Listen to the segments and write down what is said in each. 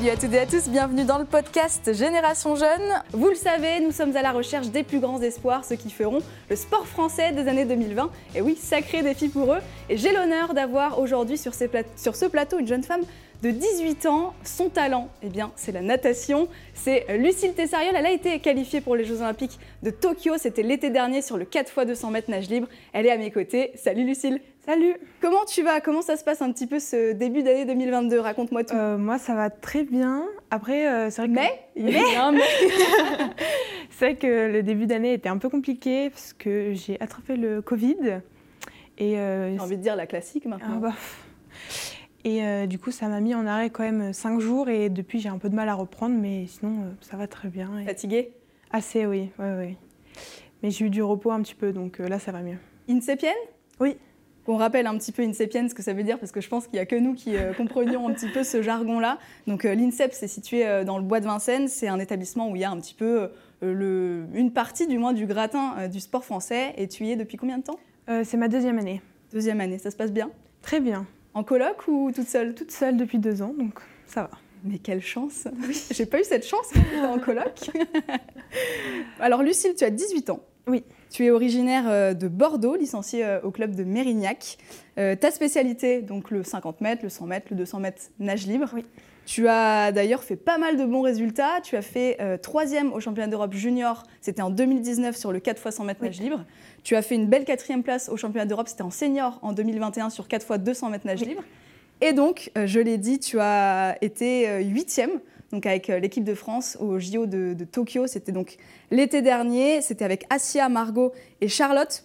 Salut à toutes et à tous, bienvenue dans le podcast Génération Jeune. Vous le savez, nous sommes à la recherche des plus grands espoirs, ceux qui feront le sport français des années 2020. Et oui, sacré défi pour eux. Et j'ai l'honneur d'avoir aujourd'hui sur, ce plateau une jeune femme de 18 ans. Son talent, eh bien, c'est la natation. C'est Lucille Tessariol. Elle a été qualifiée pour les Jeux Olympiques de Tokyo. C'était l'été dernier sur le 4 x 200 mètres nage libre. Elle est à mes côtés. Salut Lucille. Salut. Comment tu vas? Comment ça se passe un petit peu ce début d'année 2022 Raconte-moi tout. Euh, moi, ça va très bien. Après, euh, c'est vrai que. Mais, mais... c'est vrai que le début d'année était un peu compliqué parce que j'ai attrapé le Covid. Et euh, j'ai envie de dire la classique maintenant. Ah bah. Et du coup, ça m'a mis en arrêt quand même 5 jours et depuis, j'ai un peu de mal à reprendre, mais sinon, ça va très bien. Et... Fatiguée? Assez, oui, oui, oui. Mais j'ai eu du repos un petit peu, donc là, ça va mieux. Insépienne Oui. On rappelle un petit peu INSEPienne, ce que ça veut dire, parce que je pense qu'il n'y a que nous qui comprenions un petit peu ce jargon-là. Donc l'INSEP, c'est situé dans le bois de Vincennes. C'est un établissement où il y a un petit peu le, une partie, du moins, du gratin du sport français. Et tu y es depuis combien de temps? C'est ma deuxième année. Deuxième année, ça se passe bien? Très bien. En coloc ou toute seule? Toute seule depuis deux ans, donc ça va. Mais quelle chance oui. J'ai pas eu cette chance en coloc. Alors Lucille, tu as 18 ans. Oui. Tu es originaire euh, de Bordeaux, licenciée euh, au club de Mérignac. Euh, ta spécialité, donc le 50 mètres, le 100 mètres, le 200 mètres nage libre. Oui. Tu as d'ailleurs fait pas mal de bons résultats. Tu as fait troisième au championnat d'Europe junior, c'était en 2019 sur le 4 x 100 mètres nage libre. Tu as fait une belle quatrième place au championnat d'Europe, c'était en senior en 2021 sur 4 x 200 mètres nage libre. Et donc, je l'ai dit, tu as été huitième donc avec l'équipe de France au JO de, Tokyo. C'était donc l'été dernier. C'était avec Asia, Margot et Charlotte.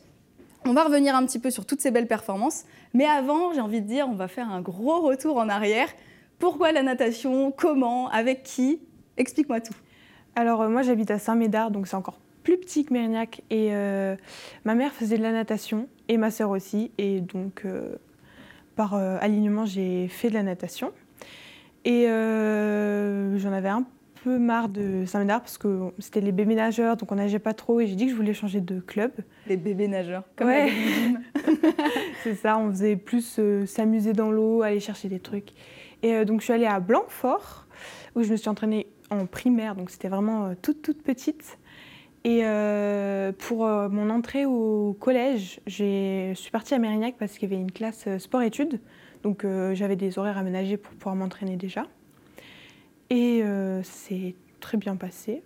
On va revenir un petit peu sur toutes ces belles performances. Mais avant, j'ai envie de dire, on va faire un gros retour en arrière. Pourquoi la natation? Comment? Avec qui? Explique-moi tout. Alors, euh, moi, j'habite à Saint-Médard, donc c'est encore plus petit que Mérignac. Et euh, ma mère faisait de la natation, et ma sœur aussi. Et donc, euh, par alignement, j'ai fait de la natation. Et j'en avais un peu marre de Saint-Médard parce que c'était les bébés nageurs, donc on nageait pas trop. Et j'ai dit que je voulais changer de club. Les bébés nageurs, comme ouais. C'est ça, on faisait plus s'amuser dans l'eau, aller chercher des trucs. Et donc je suis allée à Blanquefort, où je me suis entraînée en primaire, donc c'était vraiment toute, toute petite. Et euh, pour euh, mon entrée au collège, je suis partie à Mérignac parce qu'il y avait une classe euh, sport-études. Donc j'avais des horaires aménagés pour pouvoir m'entraîner déjà. Et c'est très bien passé.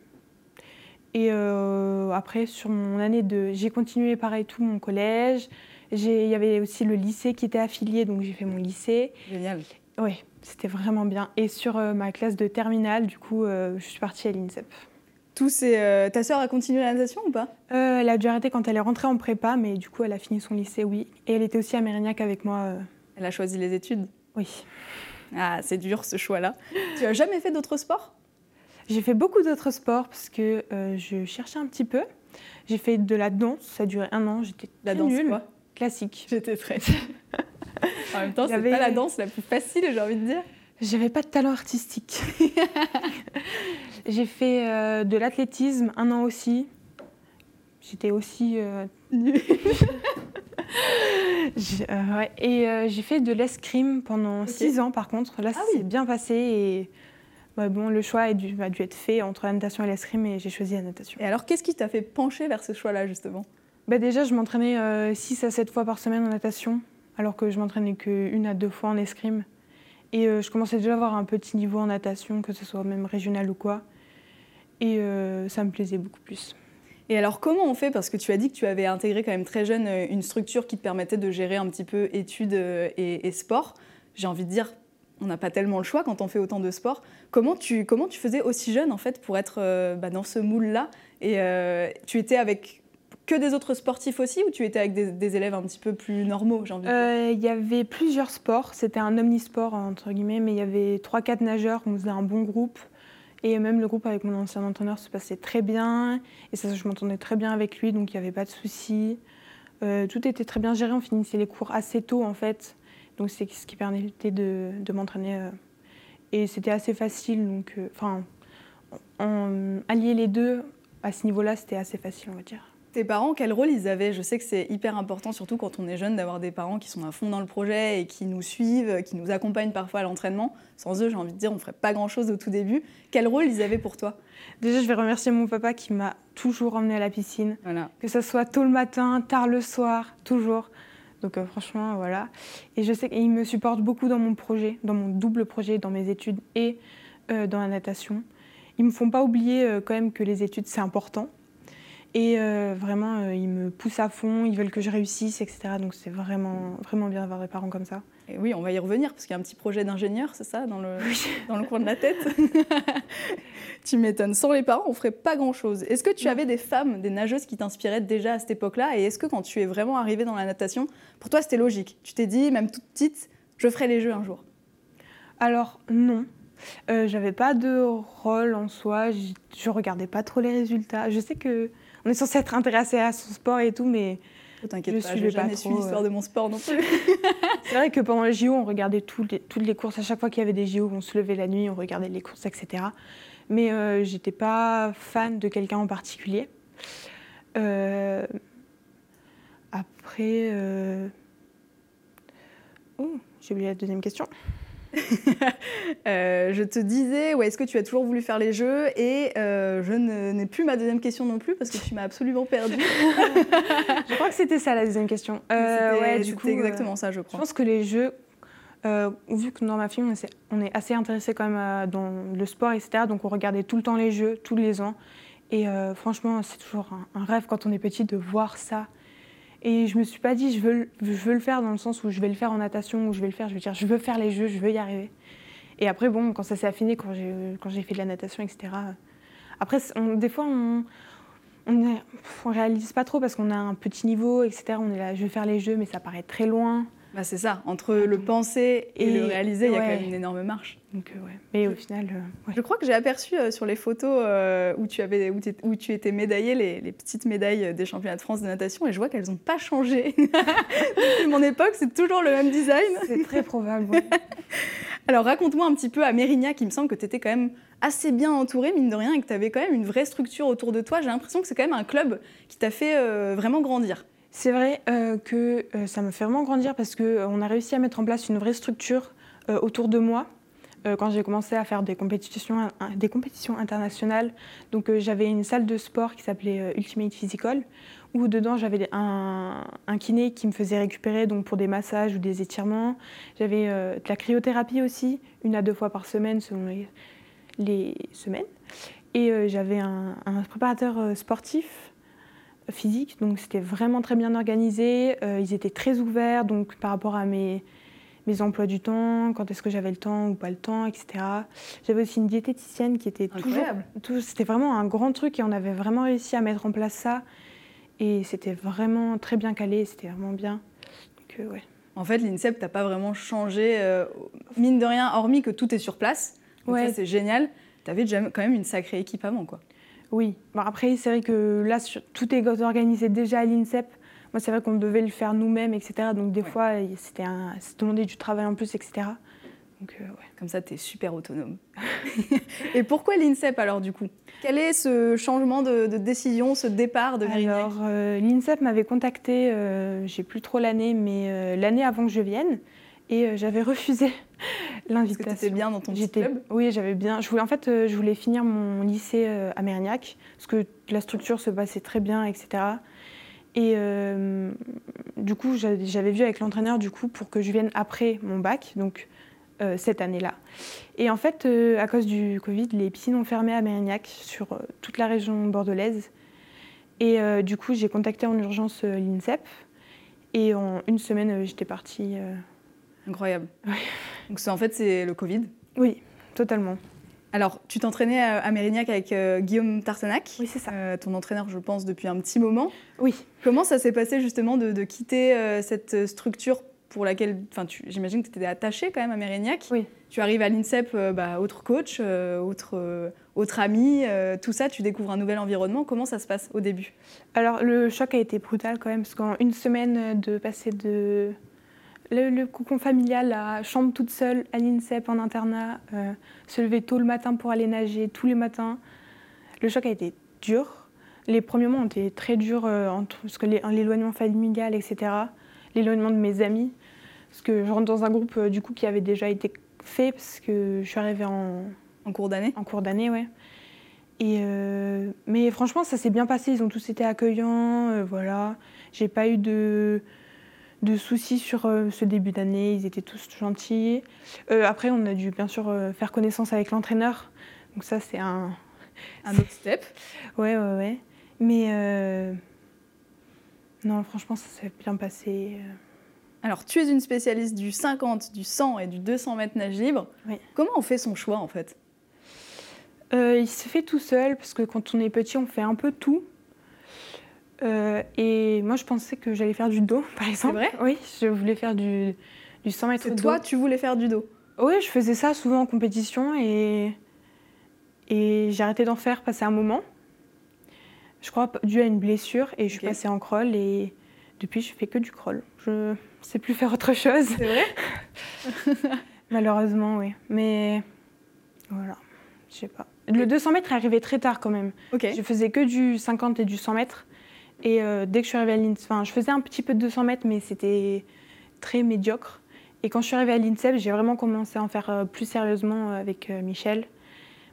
Et après, sur mon année de... J'ai continué pareil tout mon collège. Il y avait aussi le lycée qui était affilié, donc j'ai fait mon lycée. Génial. Oui, c'était vraiment bien. Et sur ma classe de terminale, du coup, je suis partie à l'INSEP. Euh, ta sœur a continué la natation ou pas? Euh, Elle a dû arrêter quand elle est rentrée en prépa, mais du coup, elle a fini son lycée, oui. Et elle était aussi à Mérignac avec moi. Euh. Elle a choisi les études Oui. Ah, c'est dur ce choix-là. tu as jamais fait d'autres sports? J'ai fait beaucoup d'autres sports parce que je cherchais un petit peu. J'ai fait de la danse, ça a duré un an, j'étais La danse nulle. quoi? Classique. J'étais très... en même temps, c'est pas la danse la plus facile, j'ai envie de dire. J'avais pas de talent artistique. J'ai fait euh, de l'athlétisme un an aussi. J'étais aussi. Euh, euh, et j'ai fait de l'escrime pendant six ans, par contre. Là, ah c'est bien passé et bon, le choix a dû, a dû, être fait entre la natation et l'escrime et j'ai choisi la natation. Et alors, qu'est-ce qui t'a fait pencher vers ce choix-là, justement? Bah, Déjà, je m'entraînais 6 à 7 fois par semaine en natation, alors que je m'entraînais qu'une à deux fois en escrime. Et euh, je commençais déjà à avoir un petit niveau en natation, que ce soit même régional ou quoi. Et euh, ça me plaisait beaucoup plus. Et alors comment on fait? Parce que tu as dit que tu avais intégré quand même très jeune euh, une structure qui te permettait de gérer un petit peu études et, sport. J'ai envie de dire, on n'a pas tellement le choix quand on fait autant de sport. Comment tu, comment tu faisais aussi jeune en fait pour être bah, dans ce moule-là? Et tu étais avec que des autres sportifs aussi ou tu étais avec des, élèves un petit peu plus normaux euh, Il y avait plusieurs sports, c'était un omnisport entre guillemets, mais il y avait 3-4 nageurs, on faisait un bon groupe. Et même le groupe avec mon ancien entraîneur se passait très bien. Et ça, je m'entendais très bien avec lui, donc il n'y avait pas de soucis. Euh, tout était très bien géré, on finissait les cours assez tôt en fait. Donc c'est ce qui permettait de, m'entraîner. Euh. Et c'était assez facile, donc enfin, allier les deux à ce niveau-là, c'était assez facile, on va dire. Tes parents, quel rôle ils avaient? Je sais que c'est hyper important, surtout quand on est jeune, d'avoir des parents qui sont à fond dans le projet et qui nous suivent, qui nous accompagnent parfois à l'entraînement. Sans eux, j'ai envie de dire, on ferait pas grand-chose au tout début. Quel rôle ils avaient pour toi? Déjà, je vais remercier mon papa qui m'a toujours emmené à la piscine. Que ce soit tôt le matin, tard le soir, toujours. Donc euh, franchement, voilà. Et je sais qu'il me supporte beaucoup dans mon projet, dans mon double projet, dans mes études et euh, dans la natation. Ils me font pas oublier euh, quand même que les études, c'est important. Et euh, vraiment, euh, ils me poussent à fond, ils veulent que je réussisse, etc. Donc c'est vraiment, vraiment bien d'avoir des parents comme ça. Et oui, on va y revenir, parce qu'il y a un petit projet d'ingénieur, c'est ça, dans le, dans le coin de la tête? Tu m'étonnes. Sans les parents, on ferait pas grand-chose. Est-ce que tu avais des femmes, des nageuses qui t'inspiraient déjà à cette époque-là? Et est-ce que quand tu es vraiment arrivée dans la natation, pour toi, c'était logique? Tu t'es dit, même toute petite, je ferai les jeux un jour? Alors, non. Euh, J'avais pas de rôle en soi, je, je regardais pas trop les résultats. Je sais que on est censé être intéressé à son sport et tout, mais oh, T'inquiète pas, je jamais su l'histoire de mon sport non plus. c'est vrai que pendant les JO, on regardait toutes les, toutes les courses. À chaque fois qu'il y avait des JO, on se levait la nuit, on regardait les courses, etc. Mais euh, j'étais pas fan de quelqu'un en particulier. Euh, après, euh... oh, j'ai oublié la deuxième question. euh, je te disais, ouais, est-ce que tu as toujours voulu faire les jeux Et euh, je n'ai plus ma deuxième question non plus parce que tu m'as absolument perdue. je crois que c'était ça la deuxième question. Euh, ouais, du coup, exactement ça, je crois. Je pense que les jeux, euh, vu que dans ma famille, on est assez intéressé quand même dans le sport, etc. Donc on regardait tout le temps les jeux, tous les ans. Et franchement, c'est toujours un, rêve quand on est petit de voir ça et je me suis pas dit, je veux, le faire dans le sens où je vais le faire en natation, ou je vais le faire, je veux dire, je veux faire les jeux, je veux y arriver. Et après, bon, quand ça s'est affiné, quand j'ai, fait de la natation, etc. Après, des fois, on réalise pas trop parce qu'on a un petit niveau, etc. On est là, je veux faire les jeux, mais ça paraît très loin. Bah c'est ça, entre le penser et, et le réaliser, il ouais. y a quand même une énorme marche. Donc, euh, ouais. Mais au final. Euh, ouais. Je crois que j'ai aperçu euh, sur les photos où, tu avais, où, où, tu étais médaillée, les, les, petites médailles des championnats de France de natation, et je vois qu'elles n'ont pas changé. Depuis mon époque, c'est toujours le même design. C'est très probable. Alors raconte-moi un petit peu à Mérignac, il me semble que tu étais quand même assez bien entourée, mine de rien, et que tu avais quand même une vraie structure autour de toi. J'ai l'impression que c'est quand même un club qui t'a fait vraiment grandir. C'est vrai euh, que euh, ça me fait vraiment grandir parce qu'on euh, a réussi à mettre en place une vraie structure autour de moi quand j'ai commencé à faire des compétitions, internationales. Donc j'avais une salle de sport qui s'appelait Ultimate Physical où dedans j'avais un, kiné qui me faisait récupérer donc pour des massages ou des étirements. J'avais de la cryothérapie aussi, une à deux fois par semaine selon les, semaines. Et j'avais un, préparateur sportif physique, donc c'était vraiment très bien organisé. Euh, ils étaient très ouverts, donc par rapport à mes, mes emplois du temps, quand est-ce que j'avais le temps ou pas le temps, etc. J'avais aussi une diététicienne qui était Incroyable. toujours. C'était vraiment un grand truc et on avait vraiment réussi à mettre en place ça. Et c'était vraiment très bien calé, c'était vraiment bien. Donc, euh, ouais. En fait, l'INSEP, t'as pas vraiment changé, euh, mine de rien, hormis que tout est sur place. Donc ouais. ça, c'est génial. Tu avais déjà quand même une sacrée équipe avant, quoi. Oui. Bon, après, c'est vrai que là, tout est organisé déjà à l'INSEP. Moi, c'est vrai qu'on devait le faire nous-mêmes, etc. Donc, des ouais. fois, c'était demander du travail en plus, etc. Donc, euh, ouais. Comme ça, tu es super autonome. Et pourquoi l'INSEP alors, du coup? Quel est ce changement de, de, décision, ce départ de Mérignac Alors, euh, l'INSEP m'avait contacté, euh, j'ai plus trop l'année, mais l'année avant que je vienne. Et j'avais refusé l'invitation. Parce que bien dans ton petit club Oui, j'avais bien. Je voulais, en fait, euh, je voulais finir mon lycée euh, à Mérignac, parce que la structure se passait très bien, etc. Et euh, du coup, j'avais vu avec l'entraîneur du coup pour que je vienne après mon bac, donc cette année-là. Et en fait, à cause du Covid, les piscines ont fermé à Mérignac sur toute la région bordelaise. Et du coup, j'ai contacté en urgence l'INSEP. Et en une semaine, j'étais partie. Incroyable. Donc en fait, c'est le Covid Oui, totalement. Alors, tu t'entraînais à Mérignac avec euh, Guillaume Tartenac. Oui, c'est ça. Euh, ton entraîneur, je pense, depuis un petit moment. Oui. Comment ça s'est passé justement de, de quitter euh, cette structure pour laquelle, enfin, j'imagine que tu étais attachée quand même à Mérignac. Oui. Tu arrives à l'INSEP, euh, bah, autre coach, euh, autre, autre ami, euh, tout ça, tu découvres un nouvel environnement. Comment ça se passe au début? Alors, le choc a été brutal quand même, parce qu'en une semaine de passer de le, le, cocon familial, la chambre toute seule à l'INSEP en internat, euh, se lever tôt le matin pour aller nager tous les matins. Le choc a été dur. Les premiers mois ont été très durs, euh, entre, parce que l'éloignement familial, etc., l'éloignement de mes amis, parce que je rentre dans un groupe euh, du coup qui avait déjà été fait, parce que je suis arrivée en, En cours d'année en cours d'année, ouais. Et euh, mais franchement, ça s'est bien passé. Ils ont tous été accueillants, voilà. J'ai pas eu de, de soucis sur euh, ce début d'année. Ils étaient tous gentils. Euh, après, on a dû bien sûr euh, faire connaissance avec l'entraîneur. Donc ça, c'est un. Un autre step. Ouais, ouais, ouais. Mais non, franchement, ça s'est bien passé. Alors, tu es une spécialiste du 50, du 100 et du 200 mètres nage libre. Oui. Comment on fait son choix en fait? Il se fait tout seul parce que quand on est petit, on fait un peu tout. Euh, et moi, je pensais que j'allais faire du dos, par exemple. vrai Oui, je voulais faire du, du 100 mètres C'est dos. toi, tu voulais faire du dos. Oui, je faisais ça souvent en compétition et, et j'ai arrêté d'en faire passer un moment. Je crois dû à une blessure et je suis passée en crawl et depuis, je fais que du crawl. Je sais plus faire autre chose, C'est vrai malheureusement, oui. Mais voilà, je sais pas. Le 200 mètres est arrivé très tard quand même. Ok. Je faisais que du 50 et du 100 mètres. Et euh, dès que je suis arrivée à l'INSEP, enfin, je faisais un petit peu de 200 mètres, mais c'était très médiocre. Et quand je suis arrivée à l'INSEP, j'ai vraiment commencé à en faire euh, plus sérieusement avec euh, Michel,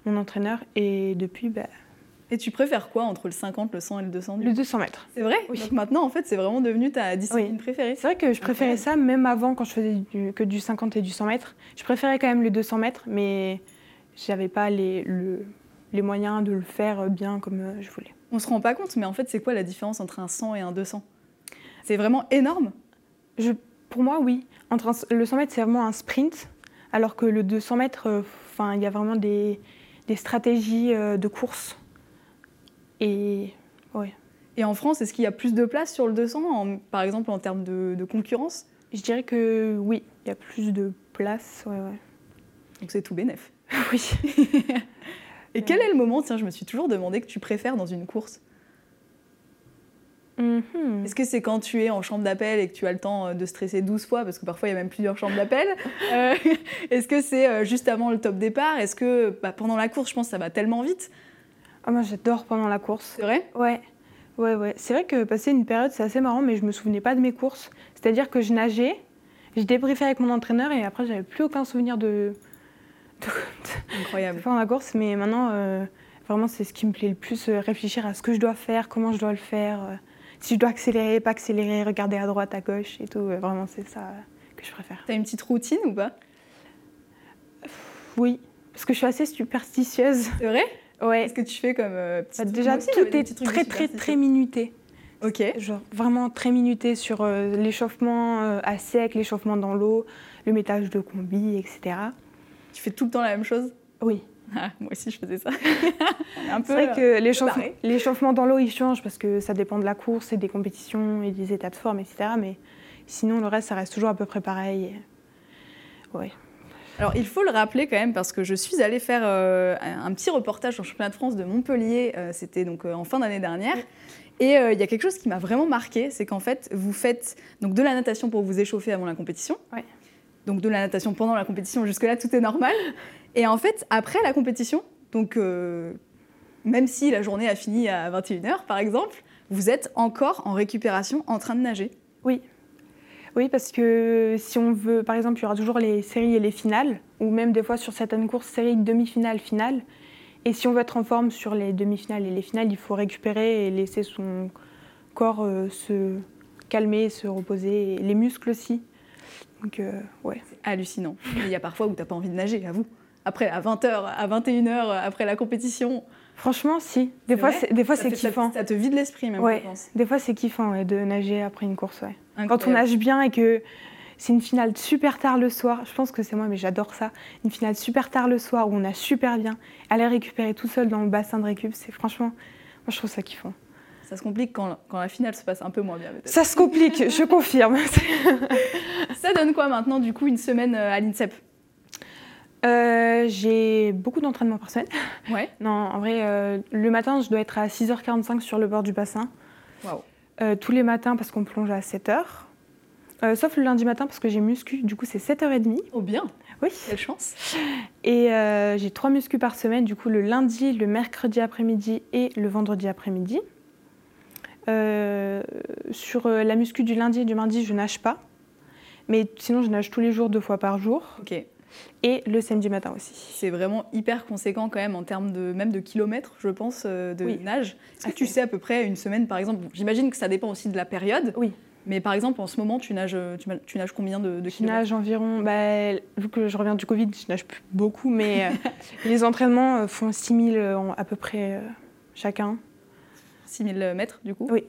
mon entraîneur. Et depuis, bah, Et tu préfères quoi entre le 50, le 100 et le 200 du le coup 200 mètres. C'est vrai Oui. Donc maintenant, en fait, c'est vraiment devenu ta discipline préférée. C'est vrai que je préférais ça, même avant, quand je faisais du- que du 50 et du 100 mètres. Je préférais quand même le 200 mètres, mais j'avais pas les, le- les moyens de le faire bien comme euh, je voulais. On se rend pas compte, mais en fait, c'est quoi la différence entre un 100 et un 200 C'est vraiment énorme? Je, pour moi, oui. Entre un- le 100 mètres, c'est vraiment un sprint, alors que le 200 mètres, euh, enfin, il y a vraiment des, des stratégies euh, de course. Et ouais, Et en France, est-ce qu'il y a plus de place sur le 200, en- par exemple en termes de, de concurrence? Je dirais que oui, il y a plus de place. Ouais, ouais. Donc c'est tout bénef. Oui. Et quel est le moment, tiens, je me suis toujours demandé que tu préfères dans une course Mhm. Est-ce que c'est quand tu es en chambre d'appel et que tu as le temps euh, de stresser 12 fois, parce que parfois il y a même plusieurs chambres d'appel Euh, Est-ce que c'est euh, juste avant le top départ? Est-ce que bah, pendant la course, je pense que ça va tellement vite? Ah, moi, j'adore pendant la course. C'est vrai? Ouais, ouais, ouais. C'est vrai que passer une période, c'est assez marrant, mais je me souvenais pas de mes courses. C'est-à-dire que je nageais, je débriefais avec mon entraîneur et après, j'avais plus aucun souvenir de Incroyable. faire la course. Mais maintenant, euh, vraiment, c'est ce qui me plaît le plus, euh, réfléchir à ce que je dois faire, comment je dois le faire, euh, si je dois accélérer, pas accélérer, regarder à droite, à gauche et tout. Vraiment, c'est ça que je préfère. T'as une petite routine ou pas? Oui, parce que je suis assez superstitieuse. C'est vrai? Ouais. Qu'est-ce que tu fais comme petit Bah, déjà, aussi, tout est très, très, très minuté. Ok. Genre vraiment très minuté sur l'échauffement à sec, l'échauffement dans l'eau, le métage de combi, etc. Tu fais tout le temps la même chose Oui. Ah, Moi aussi, je faisais ça. C'est vrai euh, que l'échauffement, pareil. l'échauffement dans l'eau, il change parce que ça dépend de la course et des compétitions et des états de forme, etc. Mais sinon, le reste, ça reste toujours à peu près pareil. Ouais. Alors, il faut le rappeler quand même parce que je suis allée faire euh, un petit reportage au championnat de France de Montpellier. euh, C'était donc euh, en fin d'année dernière. Et euh, il y a quelque chose qui m'a vraiment marqué, c'est qu'en fait, vous faites donc de la natation pour vous échauffer avant la compétition. Ouais. Donc de la natation pendant la compétition, jusque-là, tout est normal. Et en fait, après la compétition, donc euh, même si la journée a fini à 21h, par exemple, vous êtes encore en récupération en train de nager. Oui. Oui, parce que si on veut, par exemple, il y aura toujours les séries et les finales, ou même des fois sur certaines courses, séries, demi-finales, finales. Et si on veut être en forme sur les demi-finales et les finales, il faut récupérer et laisser son corps euh, se calmer, se reposer, les muscles aussi. Donc, euh, ouais. C'est hallucinant. Il y a parfois où t'as pas envie de nager, à vous. Après, à 20h, à 21h, après la compétition. Franchement, si. Des fois, c'est, des fois, ça c'est ça- kiffant. Ça, te vide l'esprit, même, Ouais. je pense. Des fois, c'est kiffant ouais, de nager après une course. Ouais. Quand on nage bien et que c'est une finale super tard le soir, je pense que c'est moi, mais j'adore ça. Une finale super tard le soir où on nage super bien, aller récupérer tout seul dans le bassin de récup, c'est franchement, moi je trouve ça kiffant. Ça se complique quand, quand la finale se passe un peu moins bien. Ça se complique, je confirme. Ça donne quoi maintenant, du coup, une semaine euh, à l'INSEP? Euh, j'ai beaucoup d'entraînement par semaine. Ouais. Non, en vrai, euh, le matin, je dois être à 6h45 sur le bord du bassin. Waouh. Euh, tous les matins parce qu'on plonge à 7h. Euh, sauf le lundi matin parce que j'ai muscu, du coup c'est 7h30. Oh bien, Oui. quelle chance. Et j'ai trois muscu par semaine, du coup le lundi, le mercredi après-midi et le vendredi après-midi. Euh, sur euh, la muscu du lundi et du mardi, je nage pas. Mais sinon, je nage tous les jours, deux fois par jour. Ok. Et le samedi matin aussi. C'est vraiment hyper conséquent quand même en termes de même de kilomètres, je pense, euh, de Oui. nage. Est-ce que tu sais à peu près une semaine, par exemple J'imagine que ça dépend aussi de la période. Oui. Mais par exemple, en ce moment, tu nages, tu, nages combien de, de Je kilomètres? nage environ, bah, vu que je reviens du Covid, je nage plus beaucoup, mais les entraînements font 6000 euh, en- à peu près chacun. 6000 mètres du coup Oui.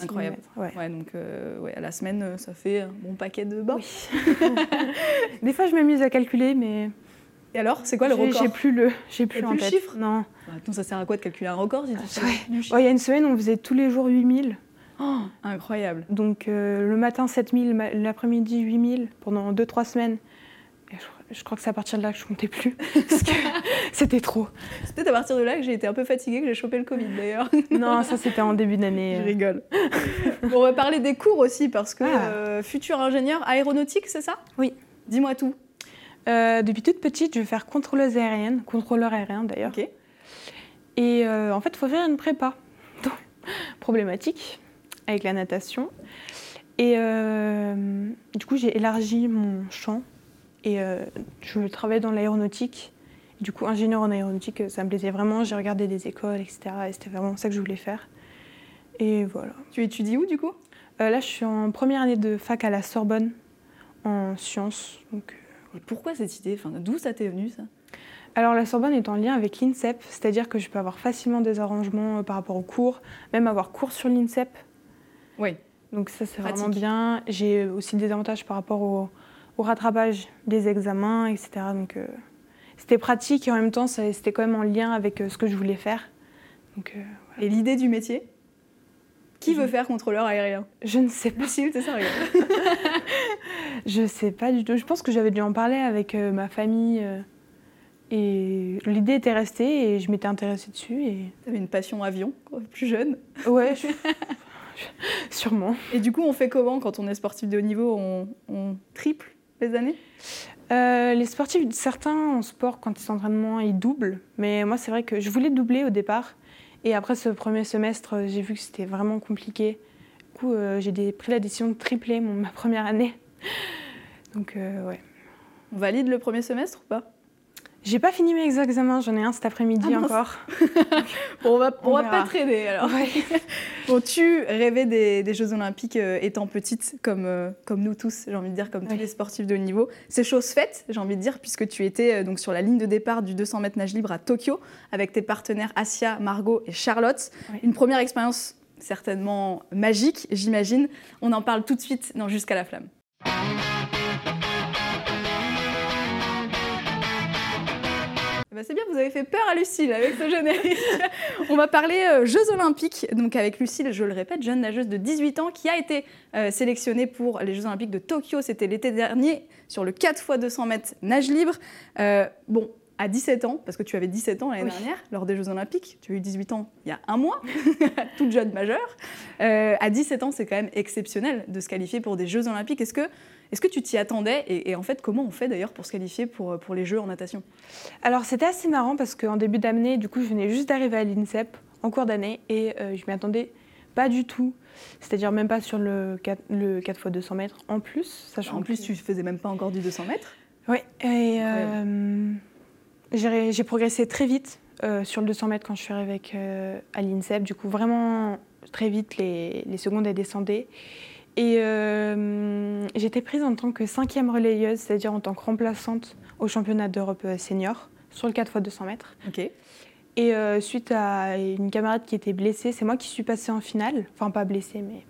Incroyable. 6000 mètres, ouais. Ouais, donc euh, ouais, à la semaine, euh, ça fait un bon paquet de bas. Oui. Des fois, je m'amuse à calculer, mais Et alors, c'est quoi le record j'ai plus le, j'ai plus en plus le tête. chiffre Non. Bah, Attends, ça sert à quoi de calculer un record si tu sais Ouais. Oh, Il y a une semaine, on faisait tous les jours 8000. Oh, Incroyable. Donc euh, le matin 7000, ma- l'après-midi 8000 pendant 2-3 semaines. Et je, je crois que c'est à partir de là que je comptais plus. parce que c'était trop. C'est peut-être à partir de là que j'ai été un peu fatiguée, que j'ai chopé le Covid d'ailleurs. Non, ça c'était en début d'année. Je euh. rigole. Bon, on va parler des cours aussi parce que Ah. euh, futur ingénieur aéronautique, c'est ça? Oui. Dis-moi tout. Euh, depuis toute petite, je vais faire contrôleuse aérienne, contrôleur aérien d'ailleurs. Ok. Et euh, en fait, il faut faire une prépa. Donc, problématique avec la natation. Et euh, du coup, j'ai élargi mon champ et euh, je travaille dans l'aéronautique. Du coup, ingénieur en aéronautique, ça me plaisait vraiment. J'ai regardé des écoles, etc. Et c'était vraiment ça que je voulais faire. Et voilà. Tu étudies où du coup? Euh, là, je suis en première année de fac à la Sorbonne en sciences. Donc, euh, Et pourquoi cette idée? Enfin, D'où ça t'est venu ça? Alors la Sorbonne est en lien avec l'INSEP, c'est-à-dire que je peux avoir facilement des arrangements par rapport aux cours, même avoir cours sur l'INSEP. Oui. Donc ça c'est vraiment bien. J'ai aussi des avantages par rapport au, au rattrapage des examens, etc. Donc euh, c'était pratique et en même temps c'était quand même en lien avec euh, ce que je voulais faire. Donc euh, Et l'idée du métier? Qui veut faire contrôleur aérien? Je ne sais pas, Lucille, t'es sérieux je sais pas du tout. Je pense que j'avais dû en parler avec euh, ma famille euh, et l'idée était restée et je m'étais intéressée dessus et T'avais une passion avion, quoi, plus jeune? ouais, je- sûrement. Et du coup, on fait comment quand on est sportif de haut niveau? On, on triple? Les années? Euh, les sportifs, certains en sport, quand ils s'entraînent moins, ils doublent. Mais moi, c'est vrai que je voulais doubler au départ. Et après ce premier semestre, euh, j'ai vu que c'était vraiment compliqué. Du coup, euh, j'ai pris la décision de tripler mon, ma première année. Donc, euh, ouais. On valide le premier semestre ou pas? J'ai pas fini mes examens, j'en ai un cet après-midi Ah encore. Bon, On va, on On va pas traîner alors. Ouais. Tu rêvais des, des Jeux Olympiques euh, étant petite, comme, euh, comme nous tous, j'ai envie de dire, comme tous les sportifs de haut niveau? C'est chose faite, j'ai envie de dire, puisque tu étais euh, donc sur la ligne de départ du 200 mètres nage libre à Tokyo avec tes partenaires Asia, Margot et Charlotte. Oui. Une première expérience certainement magique, j'imagine. On en parle tout de suite dans Jusqu'à la flamme. Ben, c'est bien, vous avez fait peur à Lucille avec ce générique. On va parler euh, Jeux Olympiques, donc avec Lucille, je le répète, jeune nageuse de 18 ans qui a été euh, sélectionnée pour les Jeux Olympiques de Tokyo. C'était l'été dernier sur le 4 x 200 mètres nage libre. Euh, bon, à 17 ans, parce que tu avais 17 ans l'année Oui. dernière lors des Jeux Olympiques, tu as eu 18 ans il y a un mois, toute jeune majeure. À 17 ans, c'est quand même exceptionnel de se qualifier pour des Jeux Olympiques. Est-ce que, est que tu t'y attendais et, et en fait, comment on fait d'ailleurs pour se qualifier pour, pour les Jeux en natation? Alors, c'était assez marrant parce qu'en début d'année, du coup, je venais juste d'arriver à l'INSEP en cours d'année et euh, je m'y attendais pas du tout. C'est-à-dire même pas sur le 4, le 4 x 200 mètres en plus. Sachant En plus, que- tu faisais même pas encore du 200 mètres? Oui, et euh, j'ai progressé très vite euh, sur le 200 mètres quand je suis arrivée avec, euh, à l'INSEP. Du coup, vraiment très vite, les, les secondes, elles descendaient. Et euh, j'étais prise en tant que cinquième relayeuse, c'est-à-dire en tant que remplaçante au championnat d'Europe euh, senior sur le 4 x 200 mètres. Ok. Et euh, suite à une camarade qui était blessée, c'est moi qui suis passée en finale. Enfin, pas blessée, mais.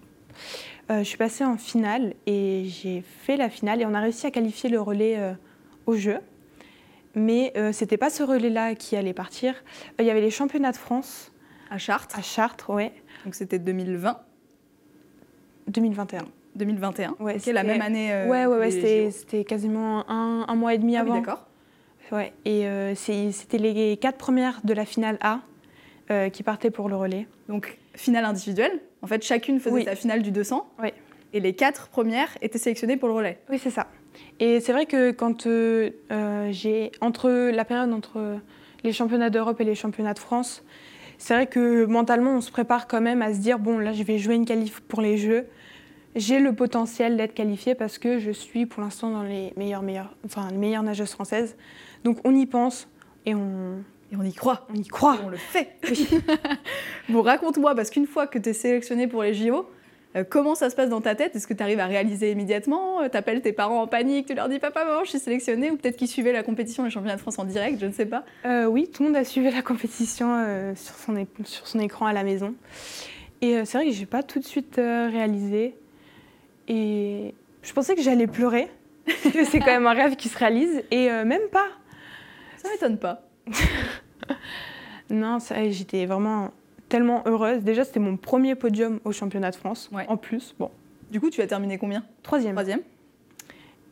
euh, je suis passée en finale et j'ai fait la finale et on a réussi à qualifier le relais au jeu. Mais euh, c'était pas ce relais-là qui allait partir. Il y avait les championnats de France À Chartres. à Chartres, ouais, Donc c'était 2020, 2021. 2021. Ouais, la même année. euh, ouais, ouais, ouais, c'était quasiment un, un mois et demi Ah oui, avant. d'accord. Ouais, et euh, c'était les quatre premières de la finale A euh, qui partaient pour le relais. Donc finale individuelle. En fait, chacune faisait Oui. sa finale du 200. Oui. Et les quatre premières étaient sélectionnées pour le relais. Oui, c'est ça. Et c'est vrai que quand euh, j'ai entre la période entre les championnats d'Europe et les championnats de France, c'est vrai que mentalement, on se prépare quand même à se dire bon, là, je vais jouer une qualif pour les Jeux. J'ai le potentiel d'être qualifiée parce que je suis pour l'instant dans les meilleures, meilleures, enfin, les meilleures nageuses françaises. Donc on y pense et on, et on y croit. On y croit. on le fait. bon, raconte-moi, parce qu'une fois que tu es sélectionné pour les JO, comment ça se passe dans ta tête? Est-ce que tu arrives à réaliser immédiatement? Euh, Tu appelles tes parents en panique, tu leur dis papa, maman, je suis sélectionnée Ou peut-être qu'ils suivaient la compétition, les championnats de France en direct, je ne sais pas. Euh, oui, tout le monde a suivi la compétition sur, son sur son écran à la maison. Et c'est vrai que je n'ai pas tout de suite réalisé. Et je pensais que j'allais pleurer, que c'est quand même un rêve qui se réalise. Et même pas. Ça m'étonne pas. non, j'étais vraiment tellement heureuse. Déjà, c'était mon premier podium au championnat de France. En plus, bon. Du coup, tu as terminé combien? Troisième. Troisième.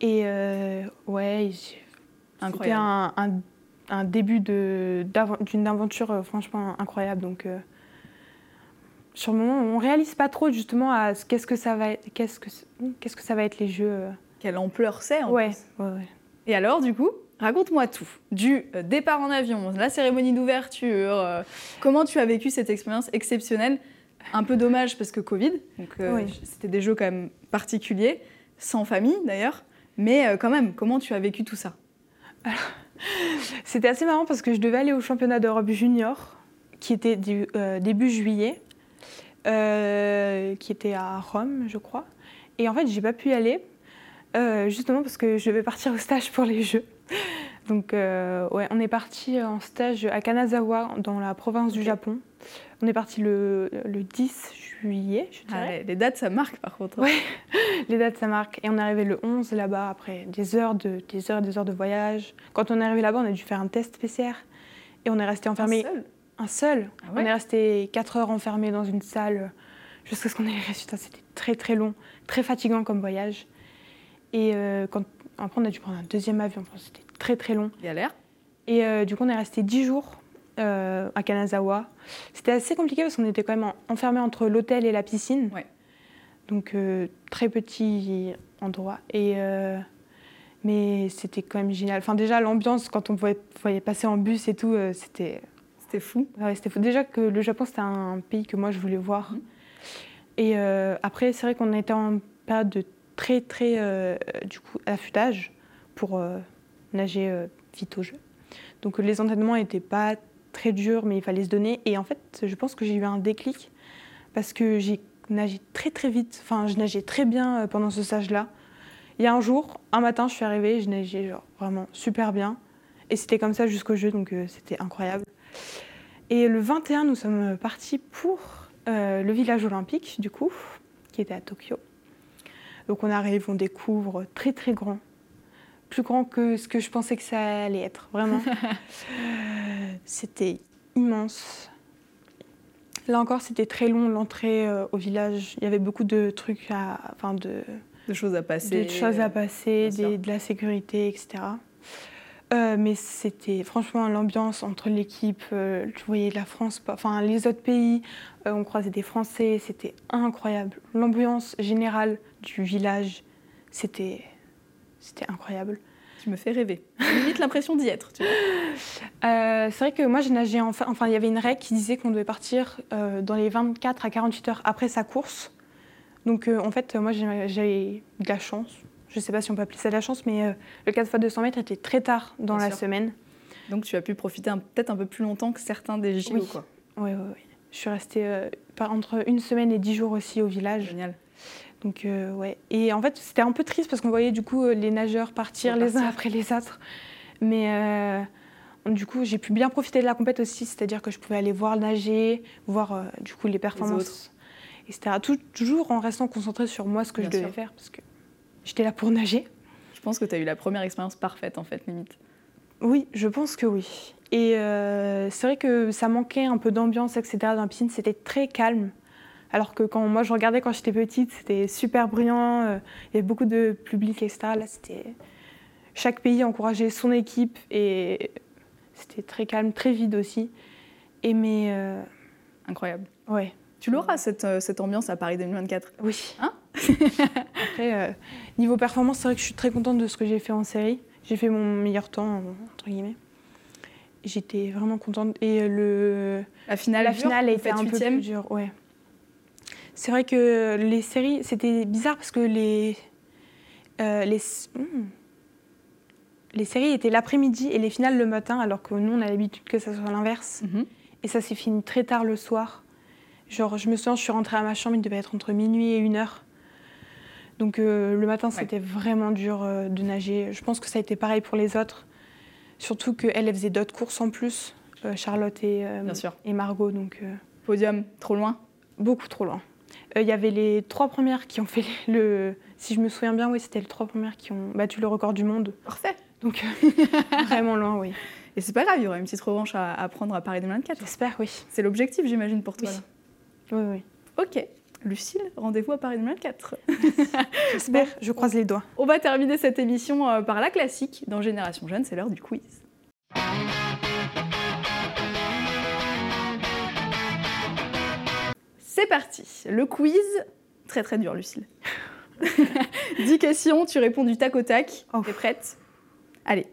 Et euh, ouais, c'était un, un, début d'une aventure euh, franchement incroyable. Donc, euh, sur le moment, on réalise pas trop justement à qu'est-ce que ça va qu'est-ce que qu'est-ce que ça va être les jeux. Euh. Quelle ampleur c'est en ouais, Ouais, ouais. Et alors, du coup? Raconte-moi tout. Du euh, départ en avion, la cérémonie d'ouverture, euh, comment tu as vécu cette expérience exceptionnelle? Un peu dommage parce que Covid, donc euh, c'était des jeux quand même particuliers, sans famille d'ailleurs, mais quand même, comment tu as vécu tout ça? C'était assez marrant parce que je devais aller au championnat d'Europe junior, qui était début juillet, qui était à Rome, je crois. Et en fait, j'ai pas pu y aller, justement parce que je devais partir au stage pour les Jeux. Donc, euh, ouais, on est parti en stage à Kanazawa, dans la province du Japon. On est parti le, le 10 juillet, je ah dirais. les dates, ça marque par contre. Oui, les dates, ça marque. Et on est arrivé le 11 là-bas, après des heures, de, des heures des heures de voyage. Quand on est arrivé là-bas, on a dû faire un test PCR. Et on est resté enfermé. Un seul? Un seul. Ah on est resté 4 heures enfermé dans une salle jusqu'à ce qu'on ait les résultats. C'était très très long, très fatigant comme voyage. Et euh, quand après, on a dû prendre un deuxième avion. C'était très très long. L'air Et euh, du coup, on est resté dix jours euh, à Kanazawa. C'était assez compliqué parce qu'on était quand même enfermés entre l'hôtel et la piscine. Ouais. Donc, euh, très petit endroit. Et, mais c'était quand même génial. Enfin, déjà, l'ambiance, quand on voyait, voyait, passer en bus et tout, c'était. C'était fou. Ouais, c'était fou. Déjà que le Japon, c'était un pays que moi, je voulais voir. Mmh. Et après, c'est vrai qu'on était en période de très très du coup affûtage pour nager euh, vite au jeu. Donc les entraînements n'étaient pas très durs, mais il fallait se donner. Et en fait, je pense que j'ai eu un déclic parce que j'ai nagé très très vite. Enfin, je nageais très bien pendant ce stage-là. Il y a un jour, un matin, je suis arrivée, je nageais genre vraiment super bien. Et c'était comme ça jusqu'au jeu, donc c'était incroyable. Et le 21, nous sommes partis pour le village olympique, du coup, qui était à Tokyo. Donc on arrive, on découvre très très grand, plus grand que ce que je pensais que ça allait être, vraiment. c'était immense. Là encore, c'était très long l'entrée euh, au village. Il y avait beaucoup de trucs à, enfin de, de choses à passer, de choses à passer, de la sécurité, etc. Euh, mais c'était franchement l'ambiance entre l'équipe, euh, je voyais la France, enfin les autres pays, euh, on croisait des Français, c'était incroyable. L'ambiance générale du village, c'était c'était incroyable. Tu me fais rêver. J'ai limite l'impression d'y être. Tu vois. c'est vrai que moi j'ai nagé enfin, enfin il y avait une règle qui disait qu'on devait partir dans les 24 à 48 heures après sa course. Donc en fait moi j'ai de la chance, je ne sais pas si on peut appeler ça de la chance, mais euh, le 4 x 200 mètres était très tard dans la semaine. Donc tu as pu profiter peut-être un peu plus longtemps que certains des JO. Oui, quoi. Oui, oui, oui. Je suis restée euh, entre une semaine et dix jours aussi au village. Génial. Donc, euh, ouais. Et en fait, c'était un peu triste parce qu'on voyait du coup les nageurs partir les uns après les autres. Mais du coup, j'ai pu bien profiter de la compète aussi, c'est-à-dire que je pouvais aller voir nager, voir du coup les performances, etc. toujours en restant concentrée sur moi, ce que je devais faire. Parce que J'étais là pour nager. Je pense que tu as eu la première expérience parfaite, en fait, limite. Oui, je pense que oui. Et euh, c'est vrai que ça manquait un peu d'ambiance, etc. dans la piscine. C'était très calme. Alors que quand moi je regardais quand j'étais petite, c'était super brillant. Euh, il y avait beaucoup de public, etc. Là, c'était. Chaque pays encourageait son équipe et c'était très calme, très vide aussi. Et mais. Euh, Incroyable. Ouais. Tu l'auras, cette, euh, cette, ambiance à Paris 2024 Oui. Hein Après, euh, niveau performance, c'est vrai que je suis très contente de ce que j'ai fait en série. J'ai fait mon meilleur temps, entre guillemets. j'étais vraiment contente. Et le, La finale, la finale était faites un peu plus dure, ouais. C'est vrai que les séries, c'était bizarre parce que les, euh, les, hmm. les séries étaient l'après-midi et les finales le matin, alors que nous, on a l'habitude que ça soit l'inverse. Mhm. Et ça s'est fini très tard le soir. Genre, je me souviens, je suis rentrée à ma chambre, il devait être entre minuit et une heure. Donc euh, le matin, c'était vraiment dur euh, de nager. Je pense que ça a été pareil pour les autres. Surtout qu'elle, elle faisait d'autres courses en plus, euh, Charlotte et, Bien sûr. et Margot. Donc Podium, trop loin. beaucoup trop loin. Euh, Il y avait les trois premières qui ont fait le... Si je me souviens bien, oui, c'était les trois premières qui ont battu le record du monde. Parfait. Donc vraiment loin, oui. Et c'est pas grave, il y aura une petite revanche à, à prendre à Paris 2024. J'espère, oui. C'est l'objectif, j'imagine, pour toi. Oui. Oui, oui. Ok. Lucille, rendez-vous à Paris 2024. J'espère, je croise les doigts. On va terminer cette émission euh, par la classique. Dans Génération Jeune, c'est l'heure du quiz. C'est parti. Le quiz, très très dur, Lucille. 10 questions, tu réponds du tac au tac. Oh. T'es prête? Allez,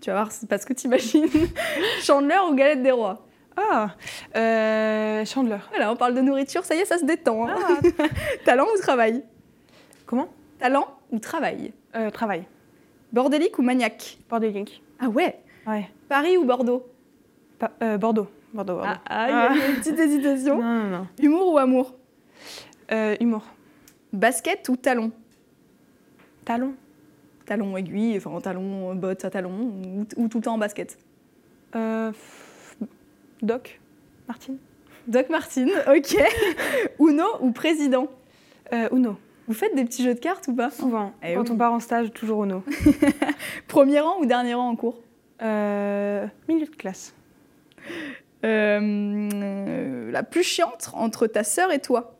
tu vas voir, c'est pas ce que t'imagines. Chandeleur ou galette des rois? Ah, euh, Chandler. Voilà, on parle de nourriture, ça y est, ça se détend. hein. Ah, Talent ou travail? Comment? Talent ou travail? Euh, Travail. Bordélique ou maniaque? Bordélique. Ah ouais? Ouais. Paris ou Bordeaux? Pa- euh, Bordeaux. Bordeaux, Bordeaux. Ah, il y a une petite hésitation. Non, non, non. Humour ou amour? Euh, humour. Basket ou talon? Talon. Talon aiguille, enfin talon botte à talon, ou, ou tout le temps en basket? Euh, f- Doc. Martine. Doc Martin, ok. Uno ou président? Euh, Uno. Vous faites des petits jeux de cartes ou pas? Souvent. Eh Quand oui. on part en stage, toujours Uno. Premier rang ou dernier rang en cours? Euh, milieu de classe. Euh, La plus chiante entre ta sœur et toi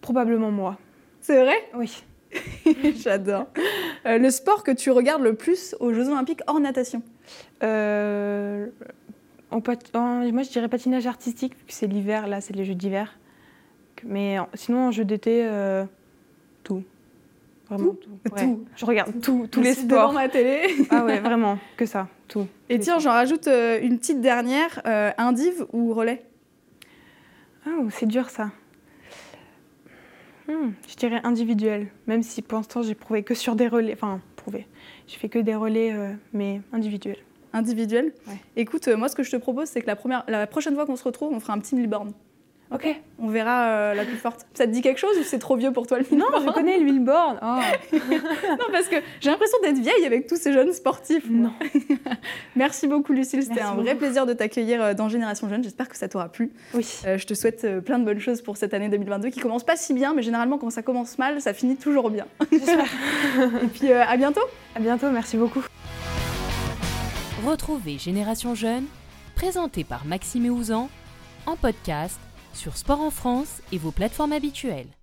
Probablement moi. C'est vrai? Oui. J'adore. Euh, le sport que tu regardes le plus aux Jeux Olympiques hors natation? Euh, en pat- en- moi, je dirais patinage artistique, vu que c'est l'hiver. Là, c'est les jeux d'hiver. Mais sinon, en jeu d'été, tout. Vraiment tout. Ouais. Tout. Je regarde tout, tous les suis devant sports. ma télé. Ah ouais, vraiment, que ça, tout. Et tiens, j'en rajoute euh, une petite dernière. Euh, indiv ou relais? Ah, c'est dur ça. Hmm, je dirais individuel, même si pour l'instant j'ai prouvé que sur des relais. Enfin, prouvé. J'ai fait que des relais, euh, mais individuel. Individuel? Ouais. Écoute, euh, moi ce que je te propose, c'est que la, première, la prochaine fois qu'on se retrouve, on fera un petit mille bornes. Ok. On verra euh, la plus forte. Ça te dit quelque chose ou c'est trop vieux pour toi le Non, je connais le Billboard. Oh. Non, parce que j'ai l'impression d'être vieille avec tous ces jeunes sportifs. moi. Non. Merci beaucoup Lucille, c'était un vrai beaucoup. plaisir de t'accueillir euh, dans Génération Jeune. J'espère que ça t'aura plu. Oui. Euh, je te souhaite plein de bonnes choses pour cette année 2022 qui commence pas si bien, mais généralement quand ça commence mal, ça finit toujours bien. J'espère. Et puis euh, à bientôt À bientôt, merci beaucoup. Retrouvez Génération Jeune, présenté par Maxime et Ouzan, en podcast sur Sport en France et vos plateformes habituelles.